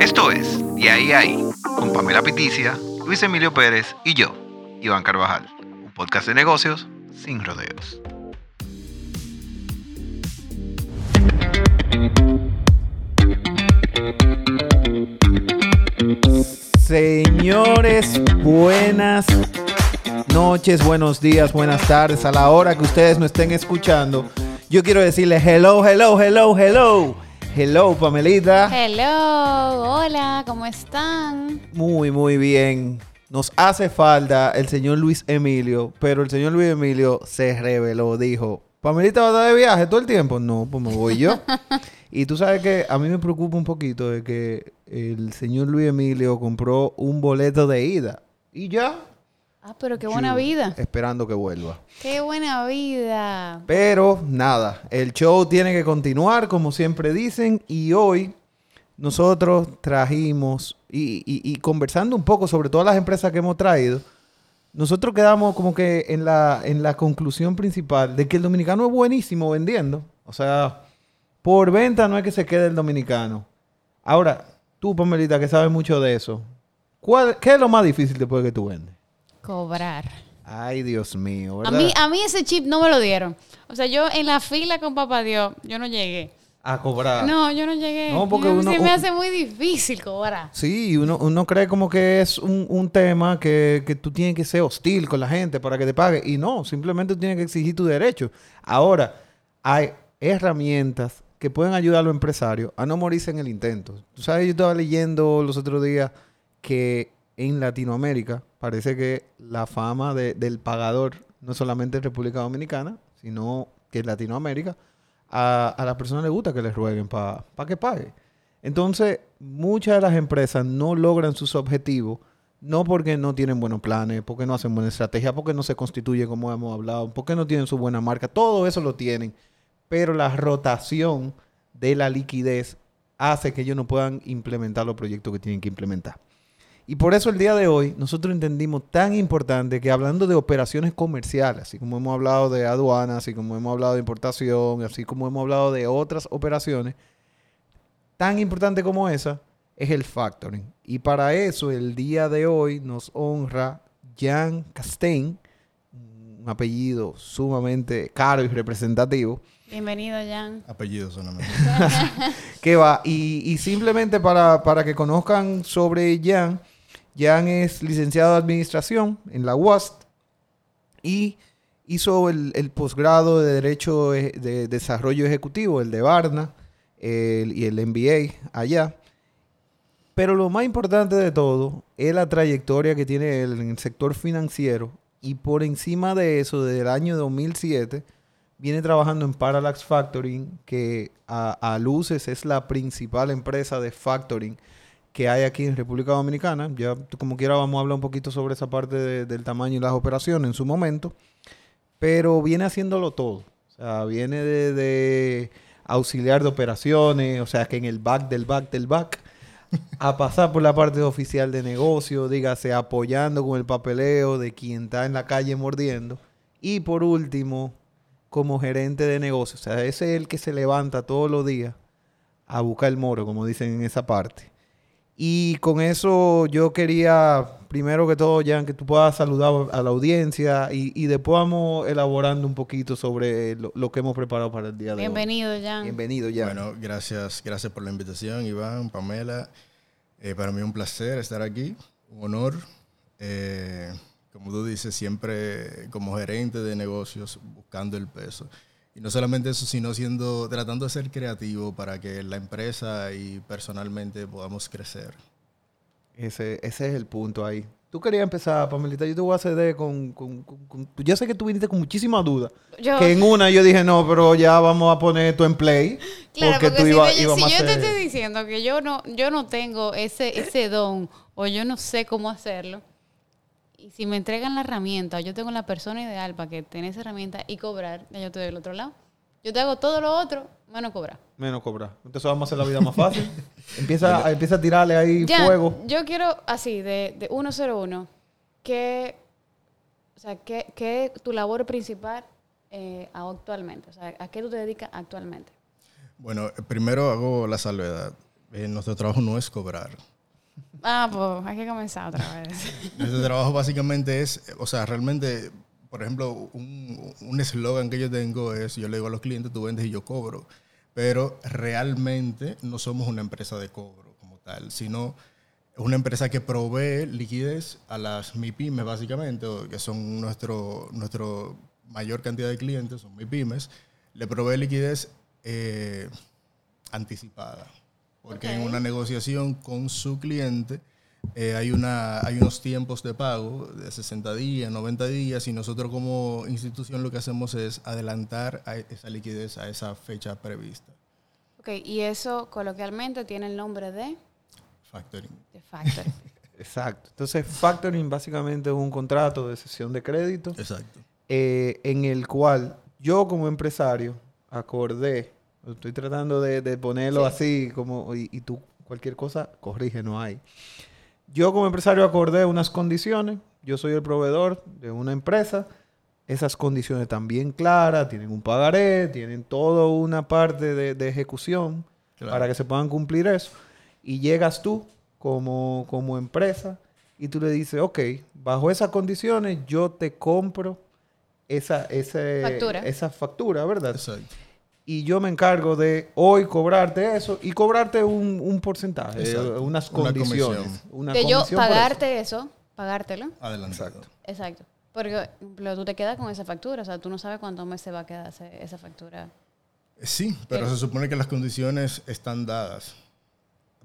Esto es Y ahí ahí, con Pamela Piticia, Luis Emilio Pérez y yo, Iván Carvajal, un podcast de negocios sin rodeos. Señores, buenas noches, buenos días, buenas tardes, a la hora que ustedes nos estén escuchando. Yo quiero decirles hello, hello, hello, hello. Hello, Pamelita. Hello, hola, ¿cómo están? Muy, muy bien. Nos hace falta el señor Luis Emilio, pero el señor Luis Emilio se reveló, dijo, Pamelita va a estar de viaje todo el tiempo. No, pues me voy yo. y tú sabes que a mí me preocupa un poquito de que el señor Luis Emilio compró un boleto de ida. Y ya. Ah, pero qué buena vida. Esperando que vuelva. Qué buena vida. Pero nada, el show tiene que continuar, como siempre dicen. Y hoy nosotros trajimos, y, y conversando un poco sobre todas las empresas que hemos traído, nosotros quedamos como que en la, en la conclusión principal de que el dominicano es buenísimo vendiendo. O sea, por venta no es que se quede el dominicano. Ahora, tú, Pamelita, que sabes mucho de eso, ¿cuál, ¿qué es lo más difícil después de que tú vendes? Cobrar. Ay, Dios mío. A mí, a mí ese chip no me lo dieron. O sea, yo en la fila con Papá Dios, yo no llegué. A cobrar. No, yo no llegué. No, porque uno, se me hace muy difícil cobrar. Sí, uno, uno cree como que es un, un tema que, que, tú tienes que ser hostil con la gente para que te pague. Y no, simplemente tú tienes que exigir tu derecho. Ahora, hay herramientas que pueden ayudar a los empresarios a no morirse en el intento. Tú sabes, yo estaba leyendo los otros días que en Latinoamérica parece que la fama de, del pagador no solamente en República Dominicana, sino que en Latinoamérica a las personas les gusta que les rueguen para que pague. Entonces, muchas de las empresas no logran sus objetivos, no porque no tienen buenos planes, porque no hacen buena estrategia, porque no se constituye como hemos hablado, porque no tienen su buena marca, todo eso lo tienen, pero la rotación de la liquidez hace que ellos no puedan implementar los proyectos que tienen que implementar. Y por eso el día de hoy nosotros entendimos tan importante que hablando de operaciones comerciales, así como hemos hablado de aduanas, así como hemos hablado de importación, así como hemos hablado de otras operaciones, tan importante como esa es el factoring. Y para eso el día de hoy nos honra Jan Castain, un apellido sumamente caro y representativo. Bienvenido, Jan. Apellido solamente. ¿Qué va? Y, y simplemente para, para, que conozcan sobre Jan, Jan es licenciado de Administración en la UAST y hizo el, el posgrado de Derecho de Desarrollo Ejecutivo, el de Varna, y el MBA allá. Pero lo más importante de todo es la trayectoria que tiene él en el sector financiero y por encima de eso, desde el año 2007, viene trabajando en Parallax Factoring, que a, a luces es la principal empresa de factoring que hay aquí en República Dominicana. Ya como quiera vamos a hablar un poquito sobre esa parte de, del tamaño y las operaciones en su momento. Pero viene haciéndolo todo. O sea, viene de, de auxiliar de operaciones, o sea, que en el back del back del back, a pasar por la parte oficial de negocio, dígase, apoyando con el papeleo de quien está en la calle mordiendo. Y por último, como gerente de negocio. O sea, ese es el que se levanta todos los días a buscar el moro, como dicen en esa parte. Y con eso yo quería, primero que todo, Jan, que tú puedas saludar a la audiencia y, y después vamos elaborando un poquito sobre lo, lo, que hemos preparado para el día de Bienvenido, hoy. Jan. Bienvenido, Jan. Bueno, gracias, gracias por la invitación, Iván, Pamela. Eh, para mí es un placer estar aquí, un honor. Eh, como tú dices, siempre como gerente de negocios buscando el peso. Y no solamente eso, sino siendo, tratando de ser creativo para que la empresa y personalmente podamos crecer. Ese, ese es el punto ahí. Tú querías empezar, Pamelita, yo te voy a ceder con, con, con, con Yo sé que tú viniste con muchísima duda. Yo, que en una yo dije, no, pero ya vamos a poner tu en play. Claro, porque, porque tú si, iba, si yo hacer... te estoy diciendo que yo no, yo no tengo ese, ese don o yo no sé cómo hacerlo, y si me entregan la herramienta, yo tengo la persona ideal para que tenga esa herramienta y cobrar, ya yo estoy del otro lado. Yo te hago todo lo otro, menos cobrar. Menos cobrar. Entonces vamos a hacer la vida más fácil. empieza, empieza a tirarle ahí ya, fuego. Yo quiero, así, de, de 101, ¿qué, o sea, ¿qué, qué es tu labor principal eh, actualmente? O sea, ¿a qué tú te dedicas actualmente? Bueno, primero hago la salvedad. Eh, nuestro trabajo no es cobrar. Ah, pues hay que comenzar otra vez. nuestro trabajo básicamente es, o sea, realmente, por ejemplo, un eslogan que yo tengo es, yo le digo a los clientes, tú vendes y yo cobro. Pero realmente no somos una empresa de cobro como tal, sino una empresa que provee liquidez a las MIPIMES básicamente, que son nuestro, nuestro mayor cantidad de clientes, son MIPIMES, le provee liquidez eh, anticipada. Porque en una negociación con su cliente eh, hay, una, hay unos tiempos de pago de 60 días, 90 días, y nosotros como institución lo que hacemos es adelantar esa liquidez a esa fecha prevista. Ok, y eso coloquialmente tiene el nombre de... Factoring. De factoring. Exacto. Entonces, factoring básicamente es un contrato de cesión de crédito. Exacto. Eh, en el cual yo como empresario acordé, estoy tratando de, ponerlo así, como, y, y, tú cualquier cosa, corrige, no hay. Yo como empresario acordé unas condiciones, yo soy el proveedor de una empresa, esas condiciones están bien claras, tienen un pagaré, tienen toda una parte de, ejecución para que se puedan cumplir eso. Y llegas tú como, como empresa y tú le dices, ok, bajo esas condiciones yo te compro esa, factura. esa factura, ¿verdad? Exacto. Y yo me encargo de hoy cobrarte eso y cobrarte un, porcentaje, unas condiciones. Una de yo pagarte eso. pagártelo. Adelante. Exacto. Exacto. Porque tú te quedas con esa factura, o sea, tú no sabes cuántos meses va a quedar esa factura. Sí, pero se supone que las condiciones están dadas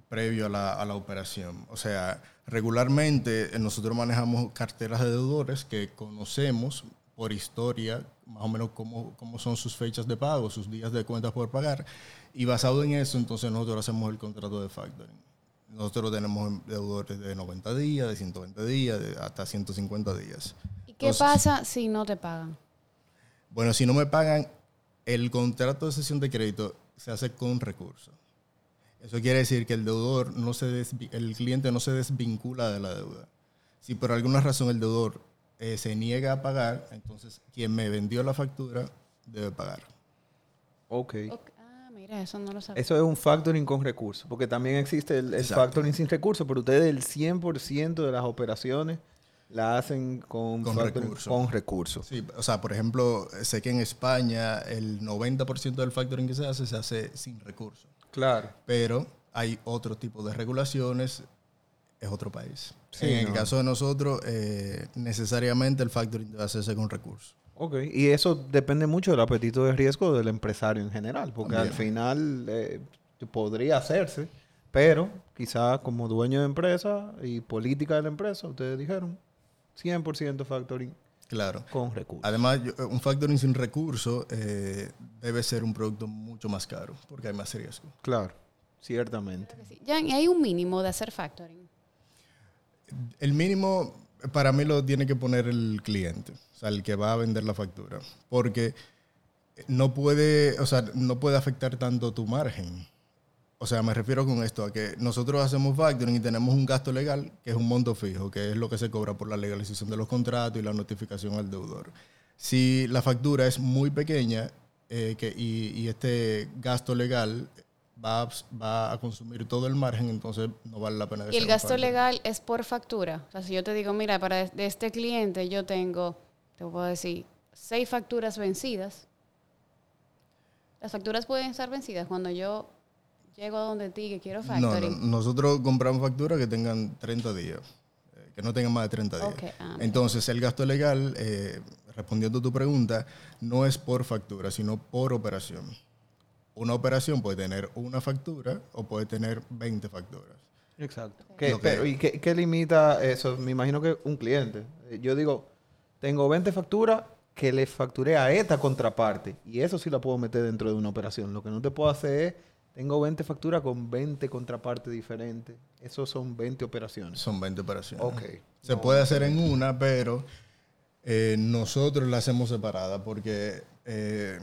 previo a la, a la, operación. O sea, regularmente nosotros manejamos carteras de deudores que conocemos por historia, más o menos cómo, cómo son sus fechas de pago, sus días de cuentas por pagar. Y basado en eso, entonces nosotros hacemos el contrato de factoring. Nosotros tenemos deudores de 90 días, de 120 días, de hasta 150 días. ¿Y qué pasa si no te pagan? Bueno, si no me pagan, el contrato de sesión de crédito se hace con recurso. Eso quiere decir que el deudor no se el cliente no se desvincula de la deuda. Si por alguna razón el deudor eh, se niega a pagar, entonces quien me vendió la factura debe pagar. Ok. Ah, mira, eso no lo sabía. Eso es un factoring con recursos, porque también existe el, factoring sin recursos, pero ustedes el 100% de las operaciones la hacen con, con recursos. Con recursos. Sí, o sea, por ejemplo, sé que en España el 90% del factoring que se hace se hace sin recursos. Claro. Pero hay otro tipo de regulaciones es otro país. en el caso de nosotros, eh, necesariamente el factoring debe hacerse con recursos. Ok, y eso depende mucho del apetito de riesgo del empresario en general, porque al final eh, podría hacerse, pero quizá como dueño de empresa y política de la empresa, ustedes dijeron 100% factoring claro. con recursos. Además, un factoring sin recursos eh, debe ser un producto mucho más caro, porque hay más riesgo. Claro, ciertamente. Ya, hay un mínimo de hacer factoring. El mínimo para mí lo tiene que poner el cliente, o sea, el que va a vender la factura, porque no puede, o sea, no puede afectar tanto tu margen. O sea, me refiero con esto a que nosotros hacemos factoring y tenemos un gasto legal que es un monto fijo, que es lo que se cobra por la legalización de los contratos y la notificación al deudor. Si la factura es muy pequeña eh, que, y, este gasto legal va, a consumir todo el margen, entonces no vale la pena. Y el gasto legal es por factura. O sea, si yo te digo, mira, para este cliente yo tengo, te puedo decir, seis facturas vencidas. Las facturas pueden estar vencidas cuando yo llego a donde ti que quiero factoring. No, nosotros compramos facturas que tengan 30 días, eh, que no tengan más de 30 días. Ah, entonces, el gasto legal, eh, respondiendo a tu pregunta, no es por factura, sino por operación una operación puede tener una factura o puede tener 20 facturas. Exacto. ¿Y qué, limita eso? Me imagino que un cliente. Eh, yo digo, tengo 20 facturas que le facturé a esta contraparte. Y eso sí la puedo meter dentro de una operación. Lo que no te puedo hacer es, tengo 20 facturas con 20 contrapartes diferentes. Eso son 20 operaciones. Son 20 operaciones. Ok. Se puede hacer en una, pero eh, nosotros la hacemos separada porque eh,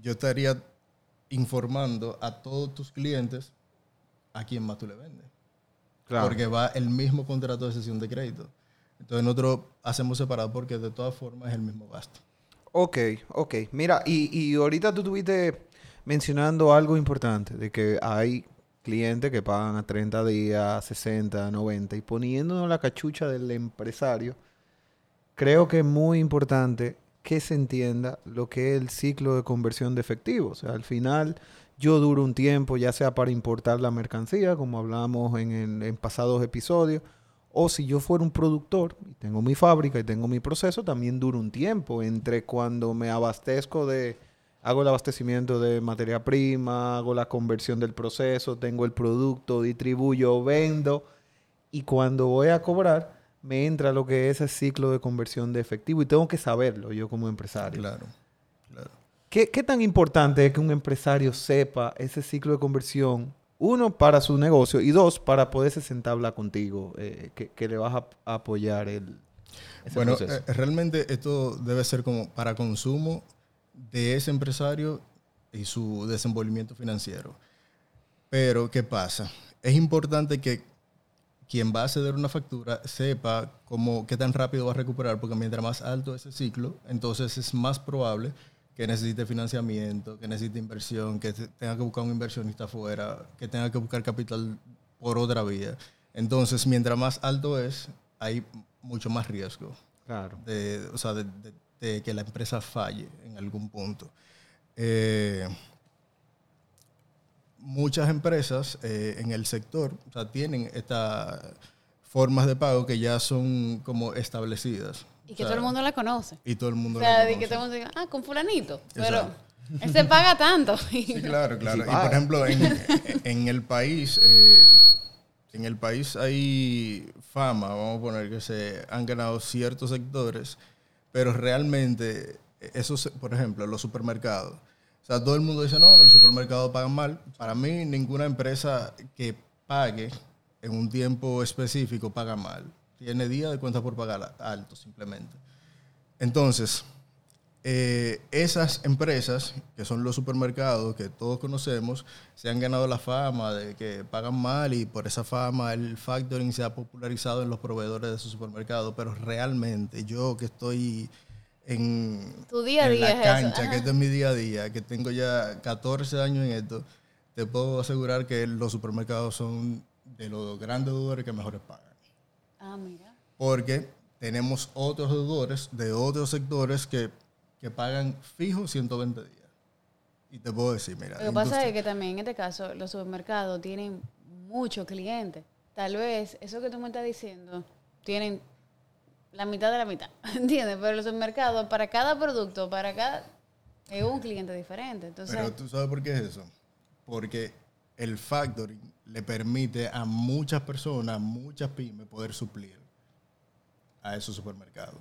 yo estaría informando a todos tus clientes a quién más tú le vendes. Porque va el mismo contrato de sesión de crédito. Entonces nosotros hacemos separado porque de todas formas es el mismo gasto. Ok, ok. Mira, y, y ahorita tú estuviste mencionando algo importante, de que hay clientes que pagan a 30 días, 60, 90 y poniéndonos la cachucha del empresario, creo que es muy importante que se entienda lo que es el ciclo de conversión de efectivo. O sea, al final yo duro un tiempo, ya sea para importar la mercancía, como hablamos en, en pasados episodios, o si yo fuera un productor y tengo mi fábrica y tengo mi proceso, también dura un tiempo entre cuando me abastezco de, hago el abastecimiento de materia prima, hago la conversión del proceso, tengo el producto, distribuyo, vendo y cuando voy a cobrar me entra lo que es el ciclo de conversión de efectivo y tengo que saberlo yo como empresario. Claro, claro. ¿Qué, qué tan importante es que un empresario sepa ese ciclo de conversión uno, para su negocio y dos, para poderse sentar a hablar contigo, eh, que, le vas a, apoyar el... Bueno, eh, realmente esto debe ser como para consumo de ese empresario y su desenvolvimiento financiero. Pero, ¿qué pasa? Es importante que quien va a ceder una factura sepa cómo, qué tan rápido va a recuperar, porque mientras más alto ese ciclo, entonces es más probable que necesite financiamiento, que necesite inversión, que tenga que buscar un inversionista afuera, que tenga que buscar capital por otra vía. Entonces, mientras más alto es, hay mucho más riesgo. Claro. De, o sea, de, que la empresa falle en algún punto. Eh, muchas empresas eh, en el sector o sea, tienen estas formas de pago que ya son como establecidas. Y que todo el mundo la conoce. Y todo el mundo o sea, la conoce. que todo el mundo diga, ah, con fulanito. Pero él se paga tanto. sí, claro, claro. Y, por ejemplo, en, el país, eh, en el país hay fama, vamos a poner que se han ganado ciertos sectores, pero realmente, esos, por ejemplo, los supermercados. O sea, todo el mundo dice, no, que los supermercados pagan mal. Para mí, ninguna empresa que pague en un tiempo específico paga mal tiene día de cuenta por pagar alto simplemente. Entonces, eh, esas empresas, que son los supermercados que todos conocemos, se han ganado la fama de que pagan mal y por esa fama el factoring se ha popularizado en los proveedores de esos supermercados, pero realmente yo que estoy en, tu día a día la cancha, que este es mi día a día, que tengo ya 14 años en esto, te puedo asegurar que los supermercados son de los grandes deudores que mejores pagan. Ah, mira. Porque tenemos otros deudores de otros sectores que, pagan fijo 120 días. Y te puedo decir, mira. Lo que pasa es que también en este caso los supermercados tienen muchos clientes. Tal vez eso que tú me estás diciendo tienen la mitad de la mitad, ¿entiendes? Pero los supermercados, para cada producto, para cada... es un cliente diferente. Entonces, Pero tú sabes por qué es eso. Porque el factoring le permite a muchas personas, muchas pymes, poder suplir a esos supermercados.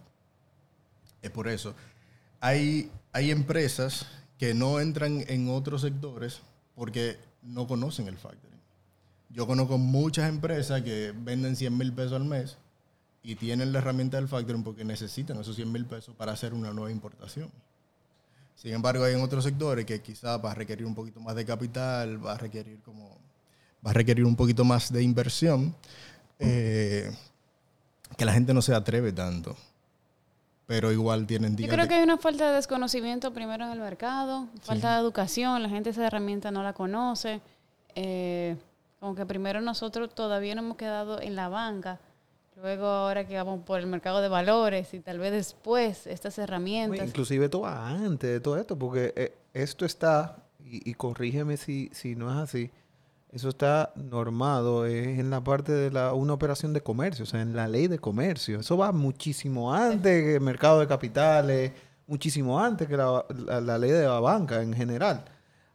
Es por eso. Hay, hay empresas que no entran en otros sectores porque no conocen el factoring. Yo conozco muchas empresas que venden 100 mil pesos al mes y tienen la herramienta del factoring porque necesitan esos 100 mil pesos para hacer una nueva importación. Sin embargo, hay en otros sectores que quizás va a requerir un poquito más de capital, va a requerir como va a requerir un poquito más de inversión, eh, que la gente no se atreve tanto. Pero igual tienen Yo creo que hay una falta de desconocimiento primero en el mercado, falta de educación, la gente esa herramienta no la conoce. Eh, como que primero nosotros todavía no hemos quedado en la banca, luego ahora que vamos por el mercado de valores y tal vez después estas herramientas. inclusive todo antes de todo esto, porque eh, esto está, y, corrígeme si, si no es así, eso está normado es en la parte de la, una operación de comercio, o sea, en la ley de comercio. Eso va muchísimo antes que el mercado de capitales, muchísimo antes que la, ley de la banca en general.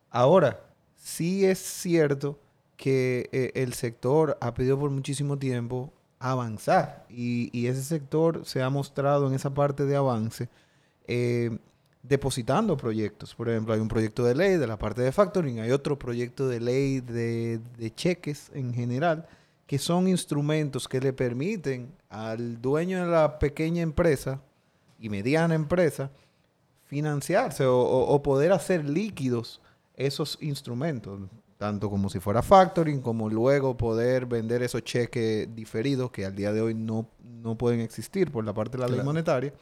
Ahora, sí es cierto que eh, el sector ha pedido por muchísimo tiempo avanzar y, y, ese sector se ha mostrado en esa parte de avance eh, depositando proyectos. Por ejemplo, hay un proyecto de ley de la parte de factoring, hay otro proyecto de ley de, cheques en general, que son instrumentos que le permiten al dueño de la pequeña empresa y mediana empresa financiarse o, poder hacer líquidos esos instrumentos, tanto como si fuera factoring, como luego poder vender esos cheques diferidos que al día de hoy no, no pueden existir por la parte de la ley monetaria.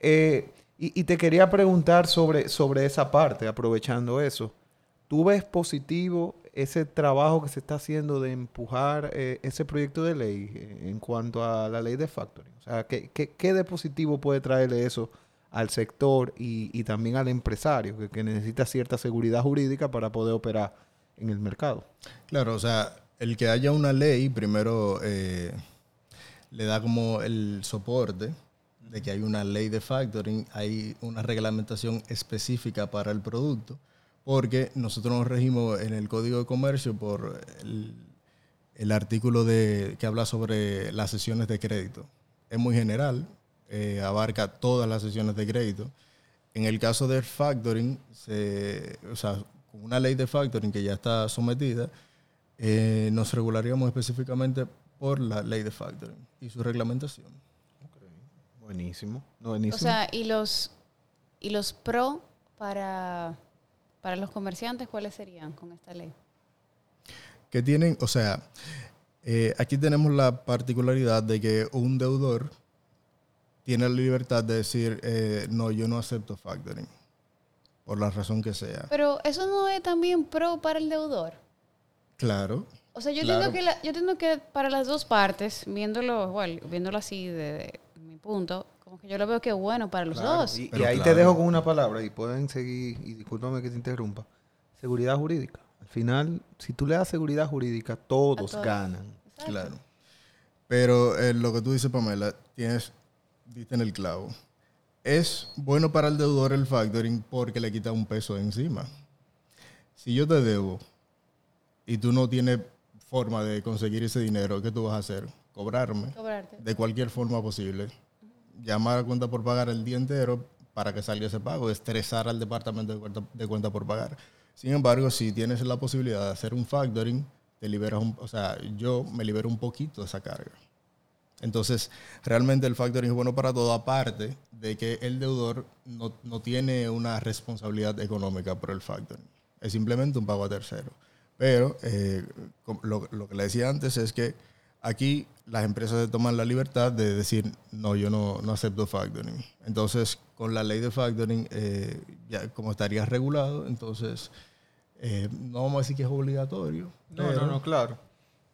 Eh, y, te quería preguntar sobre, sobre esa parte, aprovechando eso. ¿Tú ves positivo ese trabajo que se está haciendo de empujar eh, ese proyecto de ley eh, en cuanto a la ley de factoring? O sea, ¿qué, qué, de positivo puede traerle eso al sector y, también al empresario que, necesita cierta seguridad jurídica para poder operar en el mercado? Claro, o sea, el que haya una ley primero eh, le da como el soporte de que hay una ley de factoring, hay una reglamentación específica para el producto porque nosotros nos regimos en el Código de Comercio por el, artículo de, que habla sobre las sesiones de crédito. Es muy general, eh, abarca todas las sesiones de crédito. En el caso del factoring, o sea, con una ley de factoring que ya está sometida, eh, nos regularíamos específicamente por la ley de factoring y su reglamentación. Buenísimo. Buenísimo. O sea, y los, y los pro para para los comerciantes, ¿cuáles serían con esta ley? Que tienen, o sea, eh, aquí tenemos la particularidad de que un deudor tiene la libertad de decir, eh, no, yo no acepto factoring, por la razón que sea. Pero eso no es también pro para el deudor. Claro. O sea, yo entiendo que yo entiendo que para las dos partes, viéndolo, bueno, viéndolo así de mi punto, como que yo lo veo que bueno para los dos. Y, ahí te dejo con una palabra y pueden seguir, y discúlpame que te interrumpa, seguridad jurídica. Al final, si tú le das seguridad jurídica, todos, ganan. Claro. Pero eh, lo que tú dices, Pamela, tienes, viste en el clavo. Es bueno para el deudor el factoring porque le quita un peso encima. Si yo te debo y tú no tienes forma de conseguir ese dinero, ¿qué tú vas a hacer? Cobrarme. Cobrarte. De cualquier forma posible llamar a cuenta por pagar el día entero para que salga ese pago, estresar al departamento de cuenta, por pagar. Sin embargo, si tienes la posibilidad de hacer un factoring, te liberas un, o sea, yo me libero un poquito de esa carga. Entonces, realmente el factoring es bueno para todo, aparte de que el deudor no, no tiene una responsabilidad económica por el factoring. Es simplemente un pago a tercero. Pero eh, lo, lo, que le decía antes es que Aquí las empresas se toman la libertad de decir, no, yo no, no acepto factoring. Entonces, con la ley de factoring, eh, ya como estaría regulado, entonces eh, no vamos a decir que es obligatorio. No, no, no, claro.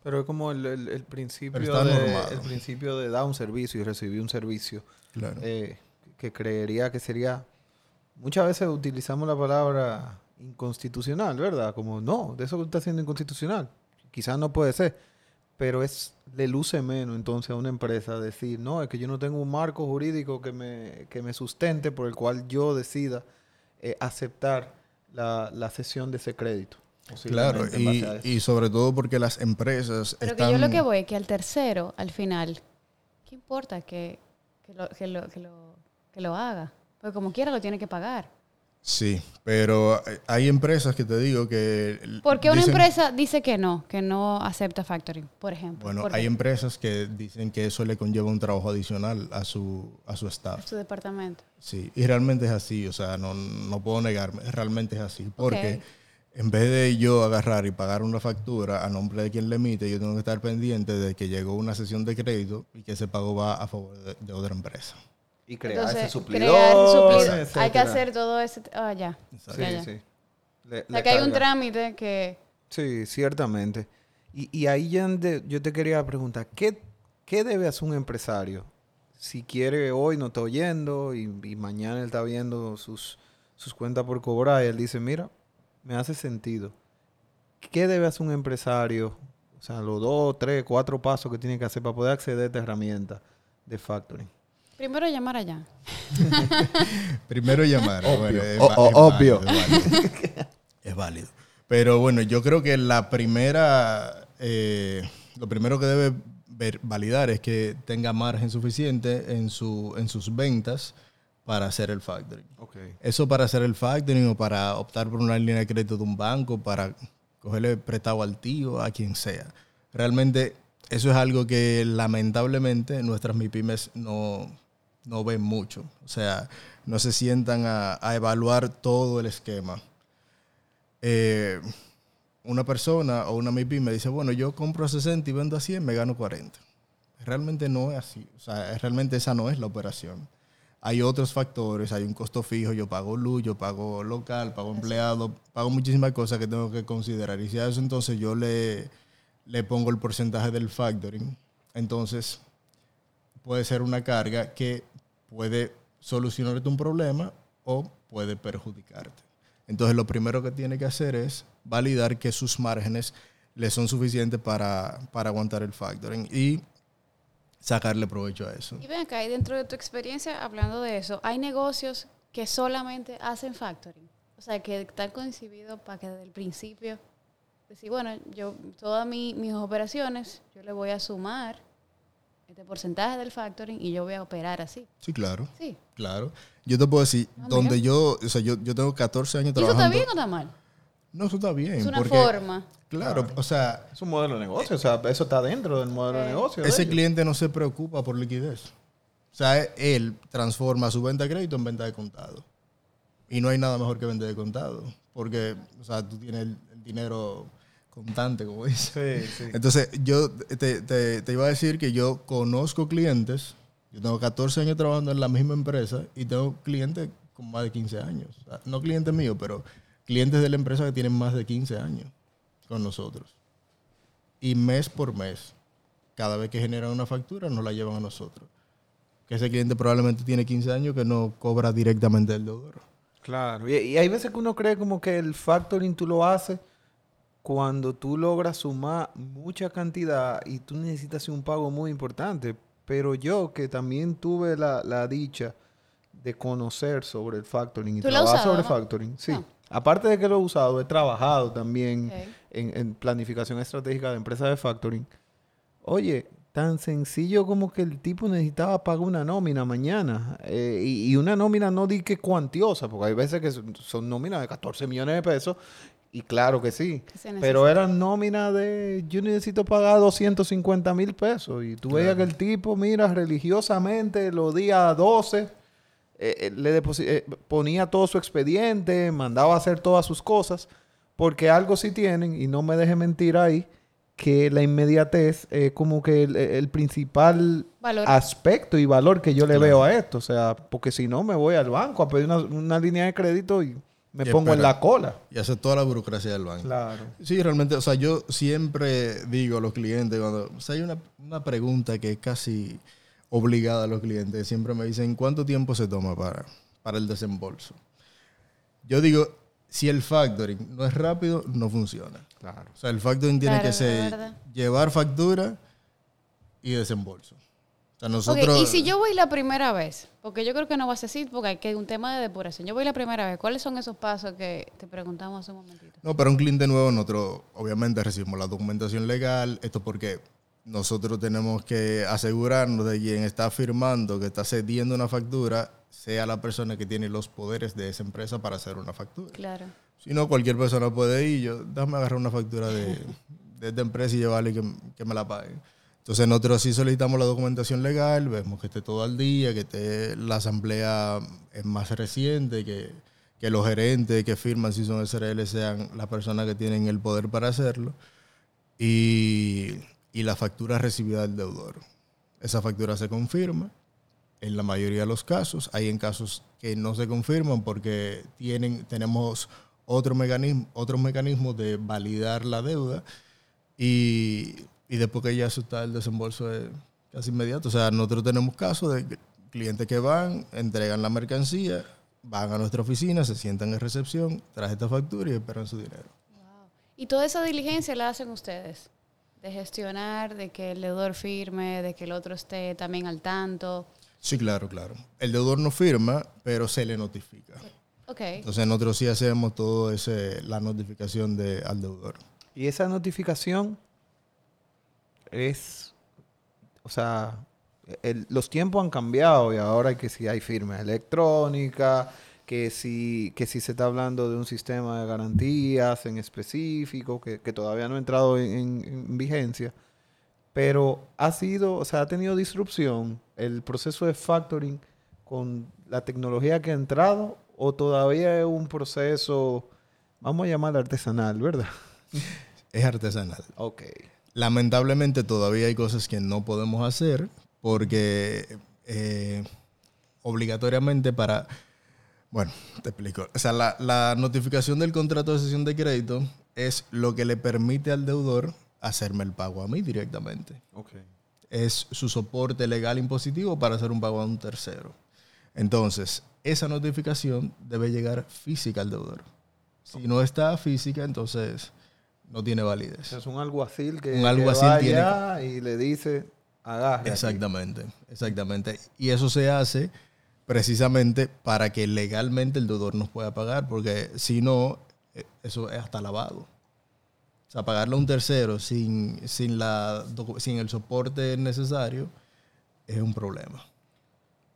Pero es como el, el, principio, de, el principio de dar un servicio y recibir un servicio. Claro. Eh, que creería que sería... Muchas veces utilizamos la palabra inconstitucional, ¿verdad? Como, no, de eso está siendo inconstitucional. Quizás no puede ser pero es le luce menos entonces a una empresa decir, no, es que yo no tengo un marco jurídico que me, que me sustente por el cual yo decida eh, aceptar la, la cesión de ese crédito. Claro, y, y, sobre todo porque las empresas... Pero que yo lo que voy es que al tercero, al final, ¿qué importa que, que, lo, que, lo, que, lo, que lo haga? Porque como quiera lo tiene que pagar. Sí, pero hay empresas que te digo que... ¿Por qué una empresa dice que no, que no acepta factoring, por ejemplo? Bueno, hay empresas que dicen que eso le conlleva un trabajo adicional a su, a su staff. A su departamento. Sí, y realmente es así, o sea, no, no puedo negarme, realmente es así, porque en vez de yo agarrar y pagar una factura a nombre de quien le emite, yo tengo que estar pendiente de que llegó una sesión de crédito y que ese pago va a favor de otra empresa. Y crear ese suplidor. Hay que hacer todo ese... Ah, ya. Sí, sí. o sea, que hay un trámite que... Sí, ciertamente. Y, y ahí ya yo te quería preguntar, ¿qué, ¿qué debe hacer un empresario si quiere hoy no está oyendo y, mañana él está viendo sus, sus cuentas por cobrar y él dice, mira, me hace sentido. ¿Qué debe hacer un empresario? O sea, los dos, tres, cuatro pasos que tiene que hacer para poder acceder a esta herramienta de factoring. Primero llamar allá. Primero llamar. Obvio. es, obvio. es, válido, Pero bueno, yo creo que la primera, eh, lo primero que debe ver, validar es que tenga margen suficiente en, su, en sus ventas para hacer el factoring. Eso para hacer el factoring o para optar por una línea de crédito de un banco, para cogerle prestado al tío, a quien sea. Realmente eso es algo que lamentablemente nuestras MIPIMES no, no ven mucho. O sea, no se sientan a, evaluar todo el esquema. Eh, una persona o una MIPI me dice, bueno, yo compro a 60 y vendo a 100, me gano 40. Realmente no es así. O sea, realmente esa no es la operación. Hay otros factores, hay un costo fijo, yo pago luz, yo pago local, pago empleado, pago muchísimas cosas que tengo que considerar. Y si a eso entonces yo le, le pongo el porcentaje del factoring, entonces puede ser una carga que puede solucionarte un problema o puede perjudicarte. Entonces lo primero que tiene que hacer es validar que sus márgenes le son suficientes para, para aguantar el factoring. Y sacarle provecho a eso. Y ven acá, y dentro de tu experiencia, hablando de eso, ¿hay negocios que solamente hacen factoring? O sea, que están concibidos para que desde el principio, decir, bueno, yo todas mis operaciones, yo le voy a sumar este porcentaje del factoring y yo voy a operar así. Sí, claro. Sí. Claro. Yo te puedo decir, ah, donde yo, o sea, yo, yo tengo 14 años trabajando. ¿Y eso está bien o está mal? No, eso está bien. Es una forma. Claro, o sea... Es un modelo de negocio, o sea, eso está dentro del modelo de negocio. Ese cliente no se preocupa por liquidez. O sea, él transforma su venta de crédito en venta de contado. Y no hay nada mejor que vender de contado. Porque, o sea, tú tienes el, dinero contante, como dice. Sí, sí. Entonces, yo te, te, iba a decir que yo conozco clientes, yo tengo 14 años trabajando en la misma empresa y tengo clientes con más de 15 años. no clientes míos, pero clientes de la empresa que tienen más de 15 años con nosotros. Y mes por mes, cada vez que generan una factura, nos la llevan a nosotros. Que ese cliente probablemente tiene 15 años que no cobra directamente del deudor. Claro, y, hay veces que uno cree como que el factoring tú lo haces cuando tú logras sumar mucha cantidad y tú necesitas un pago muy importante. Pero yo que también tuve la, dicha de conocer sobre el factoring y trabajar sobre factoring, sí. Aparte de que lo he usado, he trabajado también en, planificación estratégica de empresas de factoring. Oye, tan sencillo como que el tipo necesitaba pagar una nómina mañana. Eh, y, una nómina no di que cuantiosa, porque hay veces que son, nóminas de 14 millones de pesos. Y claro que sí. Pero eran nóminas de, yo necesito pagar 250 mil pesos. Y tú veías que el tipo, mira, religiosamente los días 12 eh, eh, le eh, ponía todo su expediente, mandaba a hacer todas sus cosas, porque algo sí tienen, y no me deje mentir ahí, que la inmediatez es como que el, principal aspecto y valor que yo le veo a esto. O sea, porque si no me voy al banco a pedir una, línea de crédito y me pongo en la cola. Y hace toda la burocracia del banco. Claro. Sí, realmente, o sea, yo siempre digo a los clientes, cuando o sea, hay una, una pregunta que es casi obligada a los clientes. Siempre me dicen, ¿cuánto tiempo se toma para, para el desembolso? Yo digo, si el factoring no es rápido, no funciona. Claro. O sea, el factoring tiene que ser llevar factura y desembolso. O sea, nosotros... y si yo voy la primera vez, porque yo creo que no va a ser así, porque hay que un tema de depuración. Yo voy la primera vez, ¿cuáles son esos pasos que te preguntamos hace un momentito? No, para un cliente nuevo nosotros obviamente recibimos la documentación legal, esto porque nosotros tenemos que asegurarnos de quien está firmando, que está cediendo una factura, sea la persona que tiene los poderes de esa empresa para hacer una factura. Claro. Si no, cualquier persona puede ir, yo, déjame agarrar una factura de, esta empresa y llevarle que, que me la paguen. Entonces nosotros sí solicitamos la documentación legal, vemos que esté todo al día, que esté la asamblea es más reciente, que, que los gerentes que firman si son SRL sean las personas que tienen el poder para hacerlo. Y y la factura recibida del deudor. Esa factura se confirma en la mayoría de los casos. Hay en casos que no se confirman porque tienen, tenemos otro mecanismo, de validar la deuda y, y después que ya está el desembolso es casi inmediato. O sea, nosotros tenemos casos de clientes que van, entregan la mercancía, van a nuestra oficina, se sientan en recepción, traen esta factura y esperan su dinero. ¿Y toda esa diligencia la hacen ustedes? De gestionar, de que el deudor firme, de que el otro esté también al tanto. Sí, claro, claro. El deudor no firma, pero se le notifica. Ok. Entonces nosotros sí hacemos todo ese, la notificación de, al deudor. Y esa notificación es, o sea, los tiempos han cambiado y ahora hay que si hay firma electrónica, que si, que si se está hablando de un sistema de garantías en específico, que, todavía no ha entrado en, vigencia, pero ha sido, o sea, ha tenido disrupción el proceso de factoring con la tecnología que ha entrado o todavía es un proceso, vamos a llamar artesanal, ¿verdad? Es artesanal. Ok. Lamentablemente todavía hay cosas que no podemos hacer porque... Eh, obligatoriamente para... Bueno, te explico. O sea, la, la notificación del contrato de sesión de crédito es lo que le permite al deudor hacerme el pago a mí directamente. Okay. Es su soporte legal impositivo para hacer un pago a un tercero. Entonces, esa notificación debe llegar física al deudor. Si no está física, entonces no tiene validez. Es un alguacil que, un alguacil tiene... y le dice, agarre. Exactamente, exactamente. Y eso se hace precisamente para que legalmente el deudor nos pueda pagar, porque si no, eh, eso es hasta lavado. O sea, pagarle a un tercero sin, sin, la, sin el soporte necesario es un problema.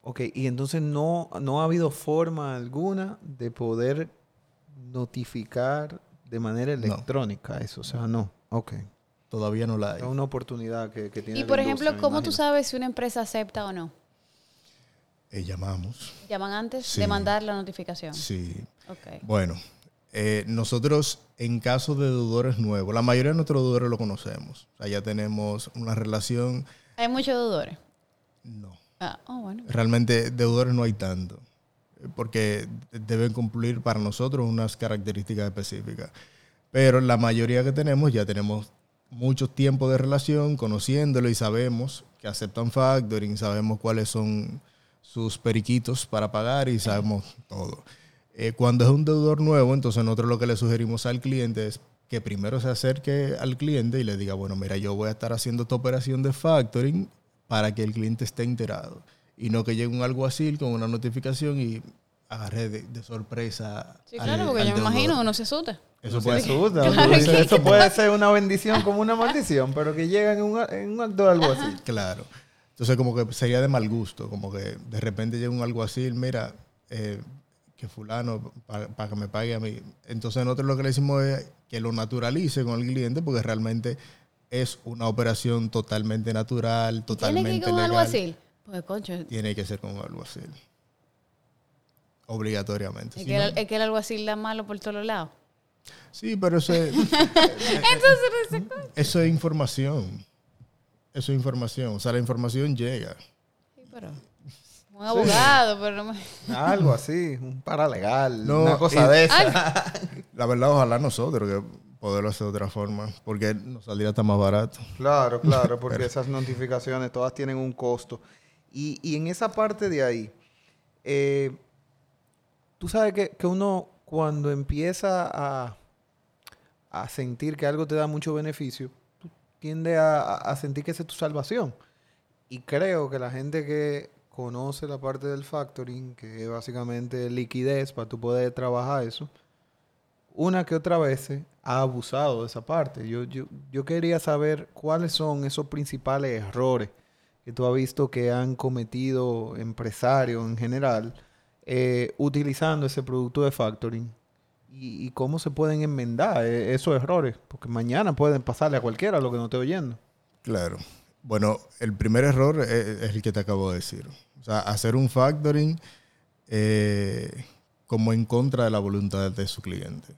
Ok, y entonces no, no ha habido forma alguna de poder notificar de manera electrónica eso, o sea, no. Ok. Todavía no la hay. Es una oportunidad que, que tiene. Y por ejemplo, ¿cómo tú sabes si una empresa acepta o no? Eh, llamamos. ¿Llaman antes de mandar la notificación? Sí. Okay. Bueno, eh, nosotros en caso de deudores nuevos, la mayoría de nuestros deudores lo conocemos. O sea, ya tenemos una relación. ¿Hay muchos deudores? No. Ah, oh, bueno. Realmente deudores no hay tanto, porque deben cumplir para nosotros unas características específicas. Pero la mayoría que tenemos ya tenemos mucho tiempo de relación conociéndolo y sabemos que aceptan factoring, sabemos cuáles son sus periquitos para pagar y sabemos todo. Eh, cuando es un deudor nuevo, entonces nosotros lo que le sugerimos al cliente es que primero se acerque al cliente y le diga, bueno, mira, yo voy a estar haciendo esta operación de factoring para que el cliente esté enterado y no que llegue un alguacil con una notificación y agarre de, sorpresa. Sí, claro, porque yo me imagino, uno se asusta. Eso puede, eso puede ser una bendición como una maldición, pero que llega en un, en un acto de alguacil. Claro. Entonces, como que sería de mal gusto, como que de repente llega un alguacil, mira, eh, que fulano, para que me pague a mí. Entonces, nosotros lo que le decimos es que lo naturalice con el cliente, porque realmente es una operación totalmente natural, totalmente ¿Tiene que ir con alguacil? Pues, concho. Tiene que ser con un alguacil. Obligatoriamente. ¿Es, que, el, es que el alguacil da malo por todos lados? Sí, pero eso es... Entonces, eso es información. Eso es información. O sea, la información llega. Sí, pero... Un abogado, pero no me... Algo así, un paralegal, una cosa de esa. La verdad, ojalá nosotros que poderlo hacer de otra forma, porque nos saldría hasta más barato. Claro, claro, porque esas notificaciones todas tienen un costo. Y, y en esa parte de ahí, eh, tú sabes que, que, uno cuando empieza a, a sentir que algo te da mucho beneficio, tiende a, sentir que es tu salvación. Y creo que la gente que conoce la parte del factoring, que es básicamente liquidez para tú poder trabajar eso, una que otra vez ha abusado de esa parte. Yo, yo, yo quería saber cuáles son esos principales errores que tú has visto que han cometido empresarios en general eh, utilizando ese producto de factoring y, cómo se pueden enmendar eh, esos errores, porque mañana pueden pasarle a cualquiera lo que no esté oyendo. Claro. Bueno, el primer error es, el que te acabo de decir. O sea, hacer un factoring eh, como en contra de la voluntad de su cliente.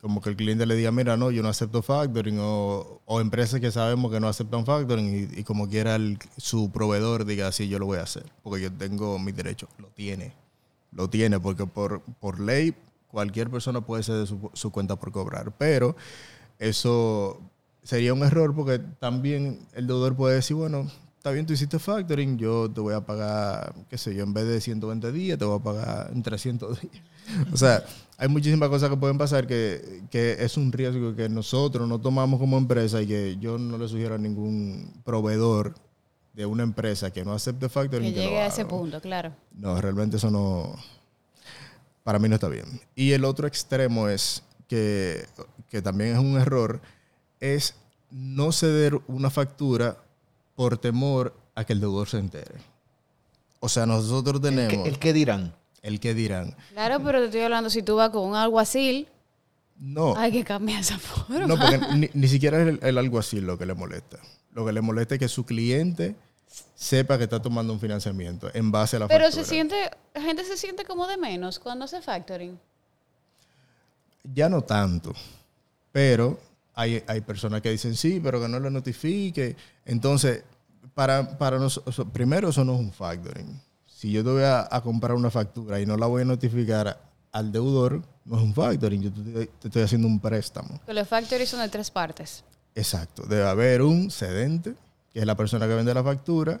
Como que el cliente le diga, mira, no, yo no acepto factoring, o, empresas que sabemos que no aceptan factoring y, como quiera su proveedor diga, sí, yo lo voy a hacer, porque yo tengo mis derechos. Lo tiene, lo tiene, porque por, por ley cualquier persona puede ser de su, cuenta por cobrar. Pero eso sería un error porque también el deudor puede decir, bueno, está bien, tú hiciste factoring, yo te voy a pagar, qué sé yo, en vez de 120 días, te voy a pagar en 300 días. o sea, hay muchísimas cosas que pueden pasar que, que, es un riesgo que nosotros no tomamos como empresa y que yo no le sugiero a ningún proveedor de una empresa que no acepte factoring. Que, llegue a ese punto, claro. No, realmente eso no, para mí no está bien. Y el otro extremo es que, también es un error, es no ceder una factura por temor a que el deudor se entere. O sea, nosotros tenemos... ¿El que, dirán? El que dirán. Claro, pero te estoy hablando, si tú vas con un alguacil, no. Hay que cambiar esa forma. No, porque ni, ni siquiera es el, el, alguacil lo que le molesta. Lo que le molesta es que su cliente sepa que está tomando un financiamiento en base a la Pero se siente, la gente se siente como de menos cuando hace factoring. Ya no tanto, pero hay, hay personas que dicen sí, pero que no lo notifique. Entonces, para, para nosotros, primero eso no es un factoring. Si yo te voy a, comprar una factura y no la voy a notificar al deudor, no es un factoring, yo te, estoy haciendo un préstamo. Pero los factoring son de tres partes. Exacto, debe haber un cedente, es la persona que vende la factura,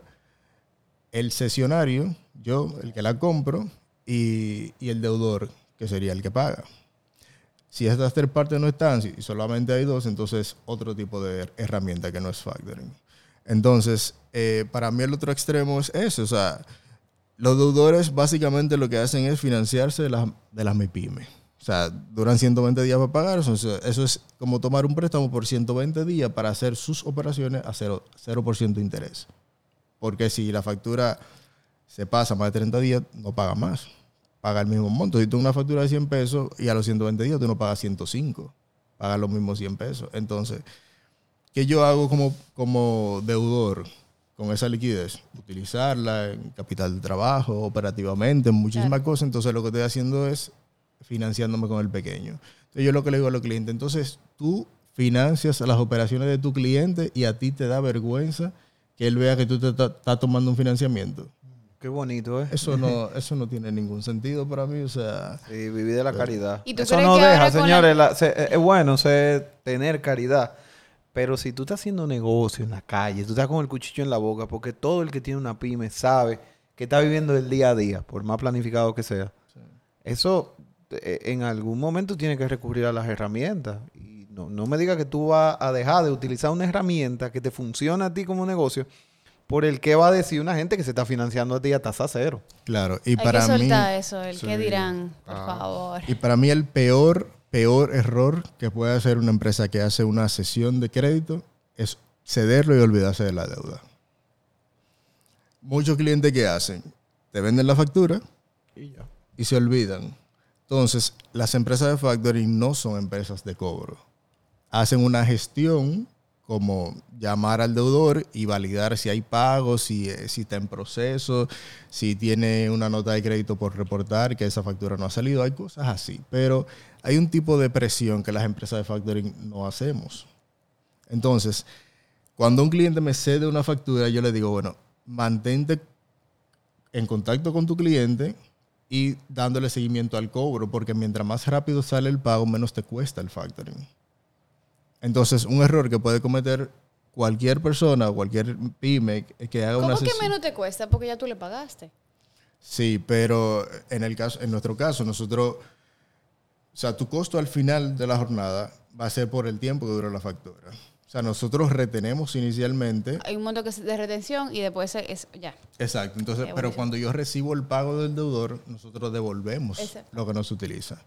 el cesionario, yo, el que la compro, y, y el deudor, que sería el que paga. Si estas tres partes no están, y solamente hay dos, entonces otro tipo de herramienta que no es factoring. Entonces, eh, para mí el otro extremo es eso. O sea, los deudores básicamente lo que hacen es financiarse de, las de las MIPYME. O sea, duran 120 días para pagar. Eso, eso, es como tomar un préstamo por 120 días para hacer sus operaciones a 0%, 0 de interés. Porque si la factura se pasa más de 30 días, no paga más paga el mismo monto. Si tú una factura de 100 pesos y a los 120 días tú no pagas 105, pagas los mismos 100 pesos. Entonces, ¿qué yo hago como, como deudor con esa liquidez? Utilizarla en capital de trabajo, operativamente, en muchísimas cosas. Entonces, lo que estoy haciendo es financiándome con el pequeño. Entonces, yo lo que le digo a los clientes, entonces tú financias las operaciones de tu cliente y a ti te da vergüenza que él vea que tú te estás tomando un financiamiento. Qué bonito, ¿eh? Eso no, eso no tiene ningún sentido para mí, o sea... Sí, vivir de la caridad. eso no deja, señores, eh, es bueno tener caridad, pero si tú estás haciendo negocio en la calle, tú estás con el cuchillo en la boca, porque todo el que tiene una pyme sabe que está viviendo el día a día, por más planificado que sea. Eso eh, en algún momento tiene que recurrir a las herramientas. Y no, no me digas que tú vas a dejar de utilizar una herramienta que te funciona a ti como negocio por el que va a decir una gente que se está financiando a ti a tasa cero. Claro, y para que mí... eso, el que dirán, por ah. favor. Y para mí el peor, peor error que puede hacer una empresa que hace una sesión de crédito es cederlo y olvidarse de la deuda. Muchos clientes que hacen, te venden la factura y, ya. y se olvidan. Entonces, las empresas de factoring no son empresas de cobro. Hacen una gestión como llamar al deudor y validar si hay pagos, si, eh, si está en proceso, si tiene una nota de crédito por reportar que esa factura no ha salido. Hay cosas así, pero hay un tipo de presión que las empresas de factoring no hacemos. Entonces, cuando un cliente me cede una factura, yo le digo, bueno, mantente en contacto con tu cliente y dándole seguimiento al cobro, porque mientras más rápido sale el pago, menos te cuesta el factoring. Entonces, un error que puede cometer cualquier persona, cualquier pyme que haga una ¿Cómo que menos te cuesta? Porque ya tú le pagaste. Sí, pero en, el caso, en nuestro caso, nosotros, o sea, tu costo al final de la jornada va a ser por el tiempo que dura la factura. O sea, nosotros retenemos inicialmente. Hay un monto que es de retención y después es ya. Exacto. Entonces, pero cuando yo recibo el pago del deudor, nosotros devolvemos lo que no se utiliza.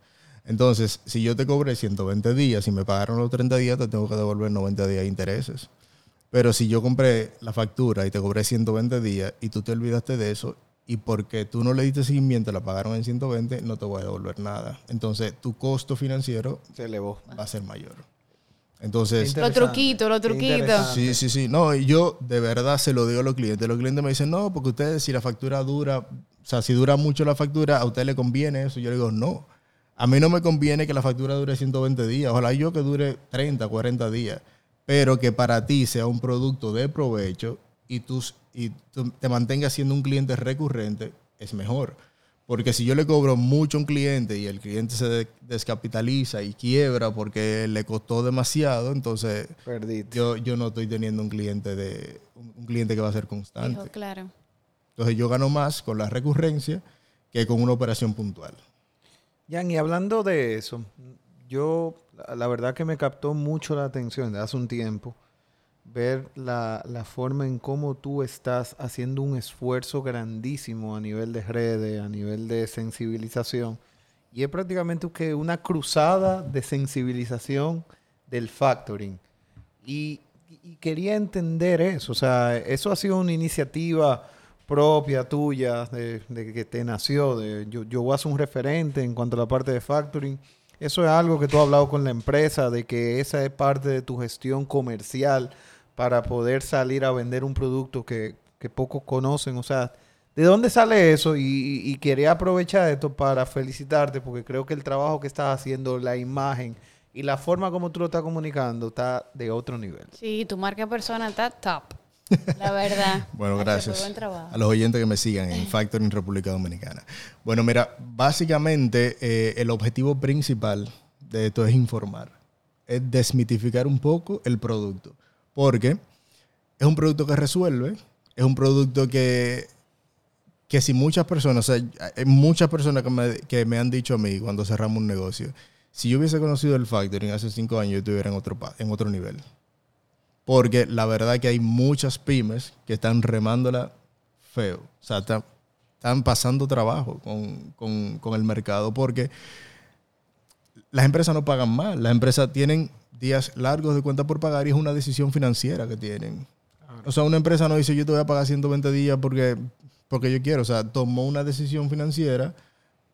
Entonces, si yo te cobré 120 días y me pagaron los 30 días, te tengo que devolver 90 días de intereses. Pero si yo compré la factura y te cobré 120 días y tú te olvidaste de eso y porque tú no le diste seguimiento, la pagaron en 120, no te voy a devolver nada. Entonces, tu costo financiero se elevó. Va a ser mayor. Entonces, lo truquito, lo truquito. Sí, sí, sí. No, y yo de verdad se lo digo a los clientes. Los clientes me dicen, no, porque ustedes, si la factura dura, o sea, si dura mucho la factura, a usted le conviene eso. Yo le digo, no. A mí no me conviene que la factura dure 120 días. Ojalá yo que dure 30, 40 días. Pero que para ti sea un producto de provecho y, tú, y te mantengas siendo un cliente recurrente, es mejor. Porque si yo le cobro mucho a un cliente y el cliente se descapitaliza y quiebra porque le costó demasiado, entonces yo, yo no estoy teniendo un cliente de un cliente que va a ser constante. claro. Entonces yo gano más con la recurrencia que con una operación puntual. Jan, y hablando de eso, yo la verdad que me captó mucho la atención de hace un tiempo ver la, forma en cómo tú estás haciendo un esfuerzo grandísimo a nivel de redes, a nivel de sensibilización. Y es prácticamente que una cruzada de sensibilización del factoring. Y, quería entender eso. O sea, eso ha sido una iniciativa propia tuya, de, que te nació, de yo, yo voy a ser un referente en cuanto a la parte de factoring. Eso es algo que tú has hablado con la empresa, de que esa es parte de tu gestión comercial para poder salir a vender un producto que, que pocos conocen. O sea, ¿de dónde sale eso? Y, y, quería aprovechar esto para felicitarte porque creo que el trabajo que estás haciendo, la imagen y la forma como tú lo estás comunicando está de otro nivel. Sí, tu marca persona está top. La verdad. bueno, gracias. A los oyentes que me sigan en Factoring República Dominicana. Bueno, mira, básicamente eh, el objetivo principal de esto es informar, es desmitificar un poco el producto, porque es un producto que resuelve, es un producto que, que si muchas personas, o sea, hay muchas personas que me, que me han dicho a mí cuando cerramos un negocio, si yo hubiese conocido el factoring hace cinco años, yo estuviera en otro, en otro nivel. Porque la verdad que hay muchas pymes que están remándola feo. O sea, están, pasando trabajo con, con, con el mercado porque las empresas no pagan mal. Las empresas tienen días largos de cuenta por pagar y es una decisión financiera que tienen. O sea, una empresa no dice yo te voy a pagar 120 días porque, porque yo quiero. O sea, tomó una decisión financiera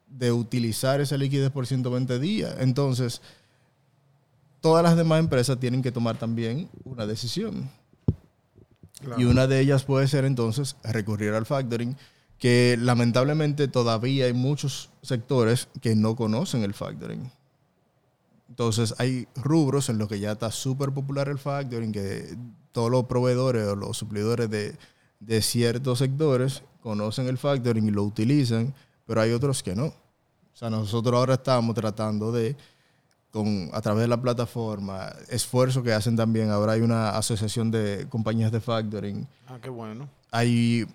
de utilizar esa liquidez por 120 días. Entonces, todas las demás empresas tienen que tomar también una decisión. Y una de ellas puede ser entonces recurrir al factoring, que lamentablemente todavía hay muchos sectores que no conocen el factoring. Entonces hay rubros en los que ya está súper popular el factoring, que todos los proveedores o los suplidores de, de ciertos sectores conocen el factoring y lo utilizan, pero hay otros que no. O sea, nosotros ahora estamos tratando de, con, a través de la plataforma, esfuerzo que hacen también. Ahora hay una asociación de compañías de factoring. Ah, qué bueno. Hay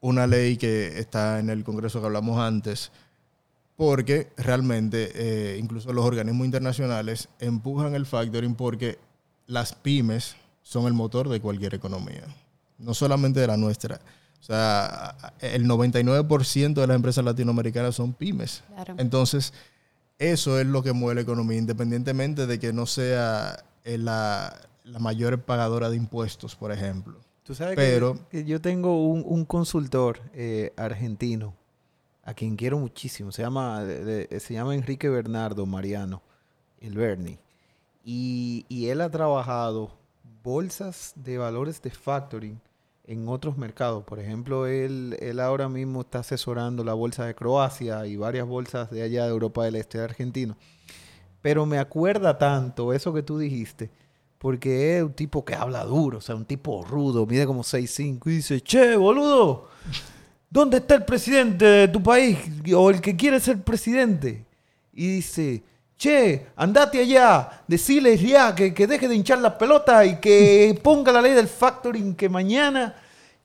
una ley que está en el Congreso que hablamos antes, porque realmente eh, incluso los organismos internacionales empujan el factoring porque las pymes son el motor de cualquier economía, no solamente de la nuestra. O sea, el 99% de las empresas latinoamericanas son pymes. Entonces, eso es lo que mueve la economía, independientemente de que no sea eh, la, mayor pagadora de impuestos, por ejemplo. Tú sabes Pero, que, yo tengo un, consultor eh, argentino a quien quiero muchísimo. Se llama, se llama Enrique Bernardo Mariano, el Bernie. Y, él ha trabajado bolsas de valores de factoring en otros mercados. Por ejemplo, él, él ahora mismo está asesorando la bolsa de Croacia y varias bolsas de allá de Europa del Este de Argentina. Pero me acuerda tanto eso que tú dijiste, porque es un tipo que habla duro, o sea, un tipo rudo, mide como 6'5 y dice, che, boludo, ¿dónde está el presidente de tu país? O el que quiere ser presidente. Y dice, che, andate allá, deciles ya que, que deje de hinchar las pelotas y que ponga la ley del factoring que mañana,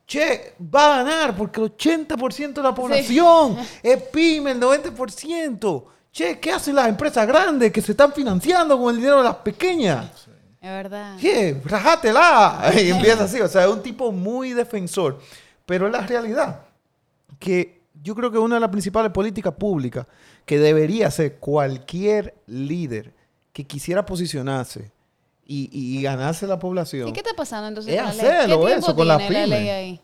che, va a ganar porque el 80% de la población es pyme, el 90%. Che, ¿qué hacen las empresas grandes que se están financiando con el dinero de las pequeñas? Es verdad. ¿Qué? Rajátela. Y empieza así. O sea, es un tipo muy defensor. Pero es la realidad que yo creo que una de las principales políticas públicas que debería hacer cualquier líder que quisiera posicionarse y, ganarse la población. ¿Y qué está pasando entonces es con hacerlo, eso, con la, ley ahí?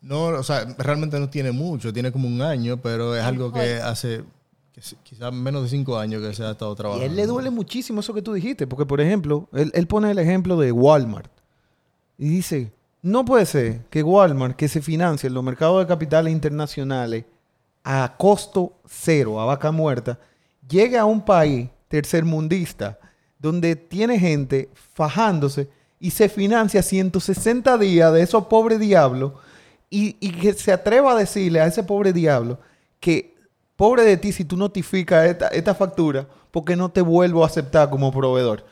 No, o sea, realmente no tiene mucho, tiene como un año, pero es algo que hace quizás menos de cinco años que se ha estado trabajando. Y a él le duele muchísimo eso que tú dijiste, porque por ejemplo, él, él pone el ejemplo de Walmart y dice, no puede ser que Walmart, que se financia en los mercados de capitales internacionales a costo cero, a vaca muerta, llegue a un país tercermundista donde tiene gente fajándose y se financia 160 días de esos pobres diablos y, que se atreva a decirle a ese pobre diablo que pobre de ti si tú notificas esta, esta factura porque no te vuelvo a aceptar como proveedor.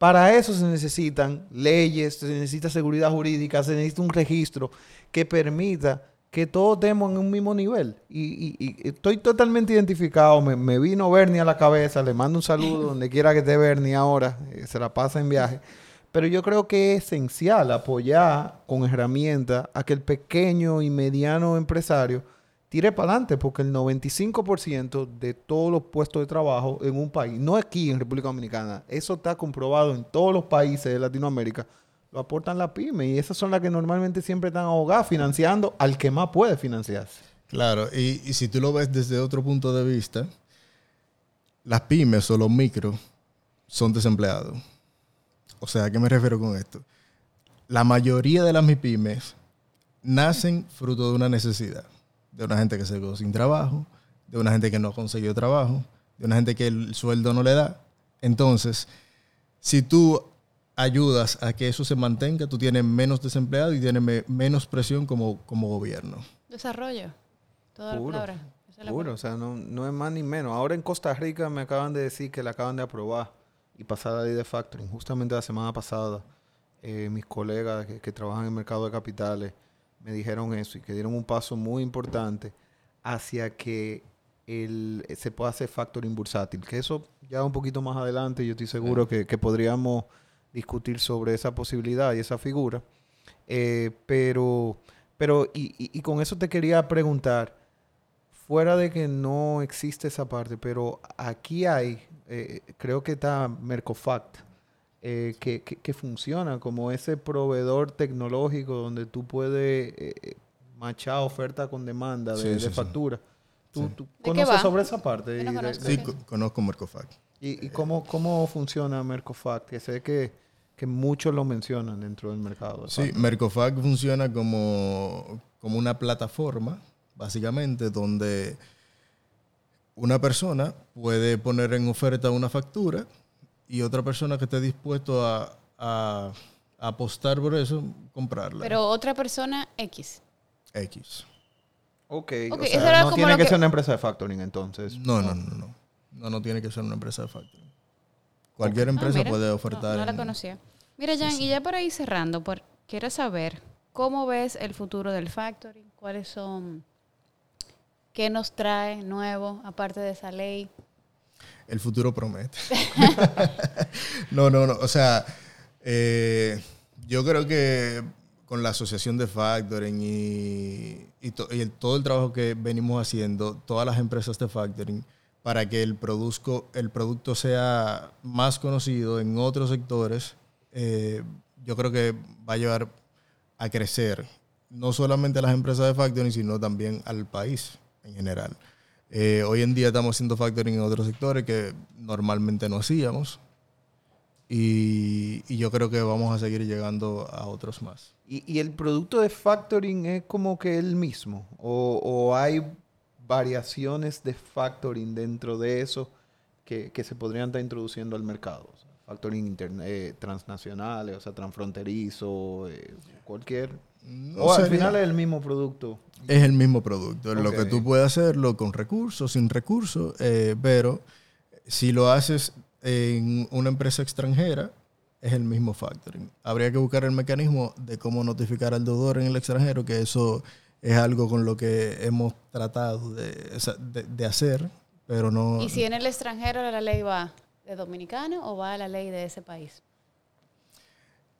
Para eso se necesitan leyes, se necesita seguridad jurídica, se necesita un registro que permita que todos estemos en un mismo nivel. Y, estoy totalmente identificado. Me, vino Bernie a la cabeza. Le mando un saludo donde quiera que esté Bernie ahora. Eh, se la pasa en viaje. Pero yo creo que es esencial apoyar con herramientas a que el pequeño y mediano empresario tire para adelante, porque el 95% de todos los puestos de trabajo en un país, no aquí en República Dominicana, eso está comprobado en todos los países de Latinoamérica, lo aportan la pyme y esas son las que normalmente siempre están ahogadas financiando al que más puede financiarse. Claro, y, si tú lo ves desde otro punto de vista, las pymes o los micros son desempleados. O sea, ¿a qué me refiero con esto? La mayoría de las MIPYMES nacen fruto de una necesidad de una gente que se quedó sin trabajo, de una gente que no consiguió trabajo, de una gente que el sueldo no le da. Entonces, si tú ayudas a que eso se mantenga, tú tienes menos desempleados y tienes menos presión como, como gobierno. Desarrollo. Toda la palabra. Puro, o sea, no, no, es más ni menos. Ahora en Costa Rica me acaban de decir que la acaban de aprobar y pasar la ley de factoring. Justamente la semana pasada, eh, mis colegas que, trabajan en el mercado de capitales me dijeron eso y que dieron un paso muy importante hacia que el, se pueda hacer factoring bursátil. Que eso ya un poquito más adelante yo estoy seguro que, que, podríamos discutir sobre esa posibilidad y esa figura. Eh, pero, pero y, y con eso te quería preguntar fuera de que no existe esa parte, pero aquí hay, eh, creo que está Mercofact, eh, que, funciona como ese proveedor tecnológico donde tú puedes eh, machar oferta con demanda de, factura. ¿Tú, conoces sobre esa parte? sí, conozco Mercofact. ¿Y, cómo, cómo funciona Mercofact? Que sé que, que muchos lo mencionan dentro del mercado. Sí, Mercofact funciona como, como una plataforma básicamente, donde una persona puede poner en oferta una factura y otra persona que esté dispuesto a, apostar por eso, comprarla. Pero otra persona X. X. Ok, o sea, no tiene que, ser una empresa de factoring entonces. No, no, no, no. No, no tiene que ser una empresa de factoring. Cualquier ah, empresa puede ofertar. No, la conocía. Mira, Jan, y ya para ir cerrando, por, quiero saber cómo ves el futuro del factoring, cuáles son ¿Qué nos trae nuevo, aparte de esa ley? El futuro promete. no, no, no. O sea, eh, yo creo que con la asociación de factoring y, todo el trabajo que venimos haciendo, todas las empresas de factoring, para que el, el producto sea más conocido en otros sectores, eh, yo creo que va a llevar a crecer no solamente las empresas de factoring, sino también al país en general. Eh, hoy en día estamos haciendo factoring en otros sectores que normalmente no hacíamos. Y, yo creo que vamos a seguir llegando a otros más. ¿Y, el producto de factoring es como que el mismo? ¿O, hay variaciones de factoring dentro de eso que, se podrían estar introduciendo al mercado? factoring internet, eh, transnacionales, o sea, transfronterizo, eh, cualquier o al final es el mismo producto. Es el mismo producto. Lo que tú puedes hacerlo con recursos, sin recursos, eh, pero si lo haces en una empresa extranjera, es el mismo factoring. Habría que buscar el mecanismo de cómo notificar al deudor en el extranjero, que eso es algo con lo que hemos tratado de, hacer, pero no... ¿Y si en el extranjero la ley va de dominicano o va a la ley de ese país?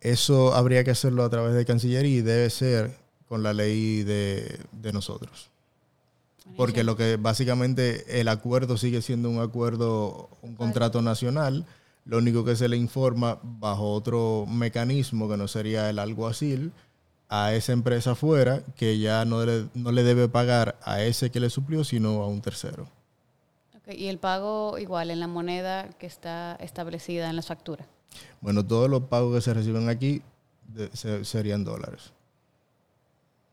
Eso habría que hacerlo a través de Cancillería y debe ser con la ley de, nosotros. Porque lo que básicamente el acuerdo sigue siendo un acuerdo, un contrato nacional. Lo único que se le informa bajo otro mecanismo que no sería el alguacil a esa empresa afuera que ya no le, no le debe pagar a ese que le suplió, sino a un tercero. y el pago igual en la moneda que está establecida en las facturas. Bueno, todos los pagos que se reciben aquí serían dólares.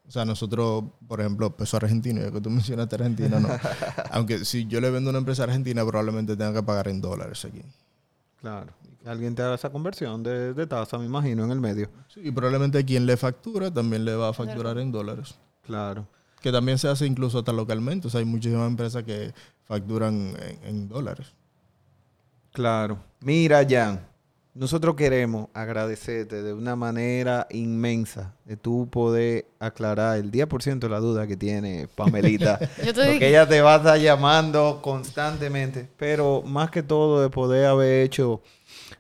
O sea, nosotros, por ejemplo, peso argentino, ya que tú mencionaste Argentina, no. Aunque si yo le vendo a una empresa argentina, probablemente tenga que pagar en dólares aquí. Claro. Alguien te haga esa conversión de, de, tasa, me imagino, en el medio. Sí, y probablemente quien le factura también le va a facturar en dólares. Claro. Que también se hace incluso hasta localmente. O sea, hay muchísimas empresas que facturan en dólares. Claro. Mira, Jan. Nosotros queremos agradecerte de una manera inmensa de tú poder aclarar el 10% de la duda que tiene Pamelita. porque ella te va a estar llamando constantemente. Pero más que todo de poder haber hecho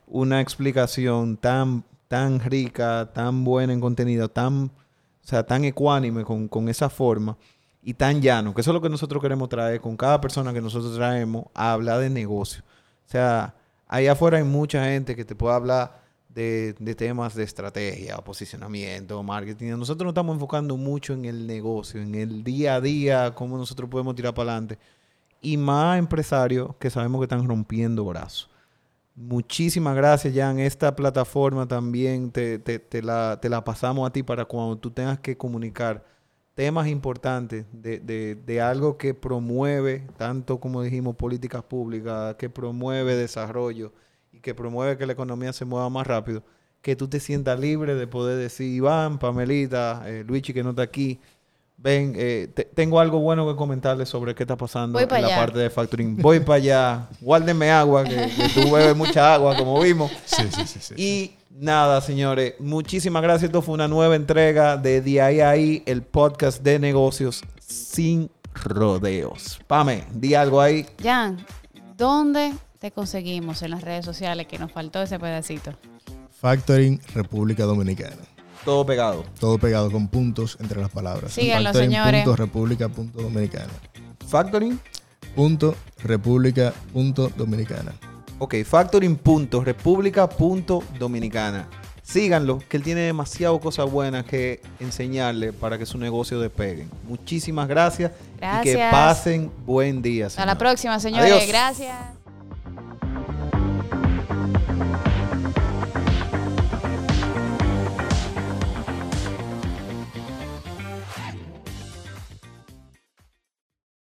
una explicación tan, tan rica, tan buena en contenido, tan, o sea, tan ecuánime con, con esa forma y tan llano, que eso es lo que nosotros queremos traer con cada persona que nosotros traemos a hablar de negocio. O sea, Allá afuera hay mucha gente que te puede hablar de, temas de estrategia, posicionamiento, marketing. Nosotros nos estamos enfocando mucho en el negocio, en el día a día, cómo nosotros podemos tirar para adelante. Y más empresarios que sabemos que están rompiendo brazos. Muchísimas gracias, Jan. Esta plataforma también te, la, te la pasamos a ti para cuando tú tengas que comunicar temas importantes de, algo que promueve, tanto como dijimos, políticas públicas, que promueve desarrollo y que promueve que la economía se mueva más rápido, que tú te sientas libre de poder decir, Iván, Pamelita, eh, Luigi que no está aquí, ven, eh, tengo algo bueno que comentarles sobre qué está pasando en la parte de factoring. Voy para allá, guárdenme agua, que, tú bebes mucha agua, como vimos. Sí, sí, sí, sí. Y nada, señores, muchísimas gracias. Esto fue una nueva entrega de DII, el podcast de negocios sin rodeos. Pame, di algo ahí. Jan, ¿dónde te conseguimos en las redes sociales que nos faltó ese pedacito? Factoring República Dominicana. Todo pegado. Todo pegado con puntos entre las palabras. Síganlo, Factoring señores. Punto República punto Dominicana. Factoring. Punto República punto Dominicana. Ok, Factoring punto República punto Dominicana. Síganlo, que él tiene demasiado cosas buenas que enseñarle para que su negocio despegue. Muchísimas gracias, gracias. y que pasen buen día. Hasta la próxima, señores. Gracias.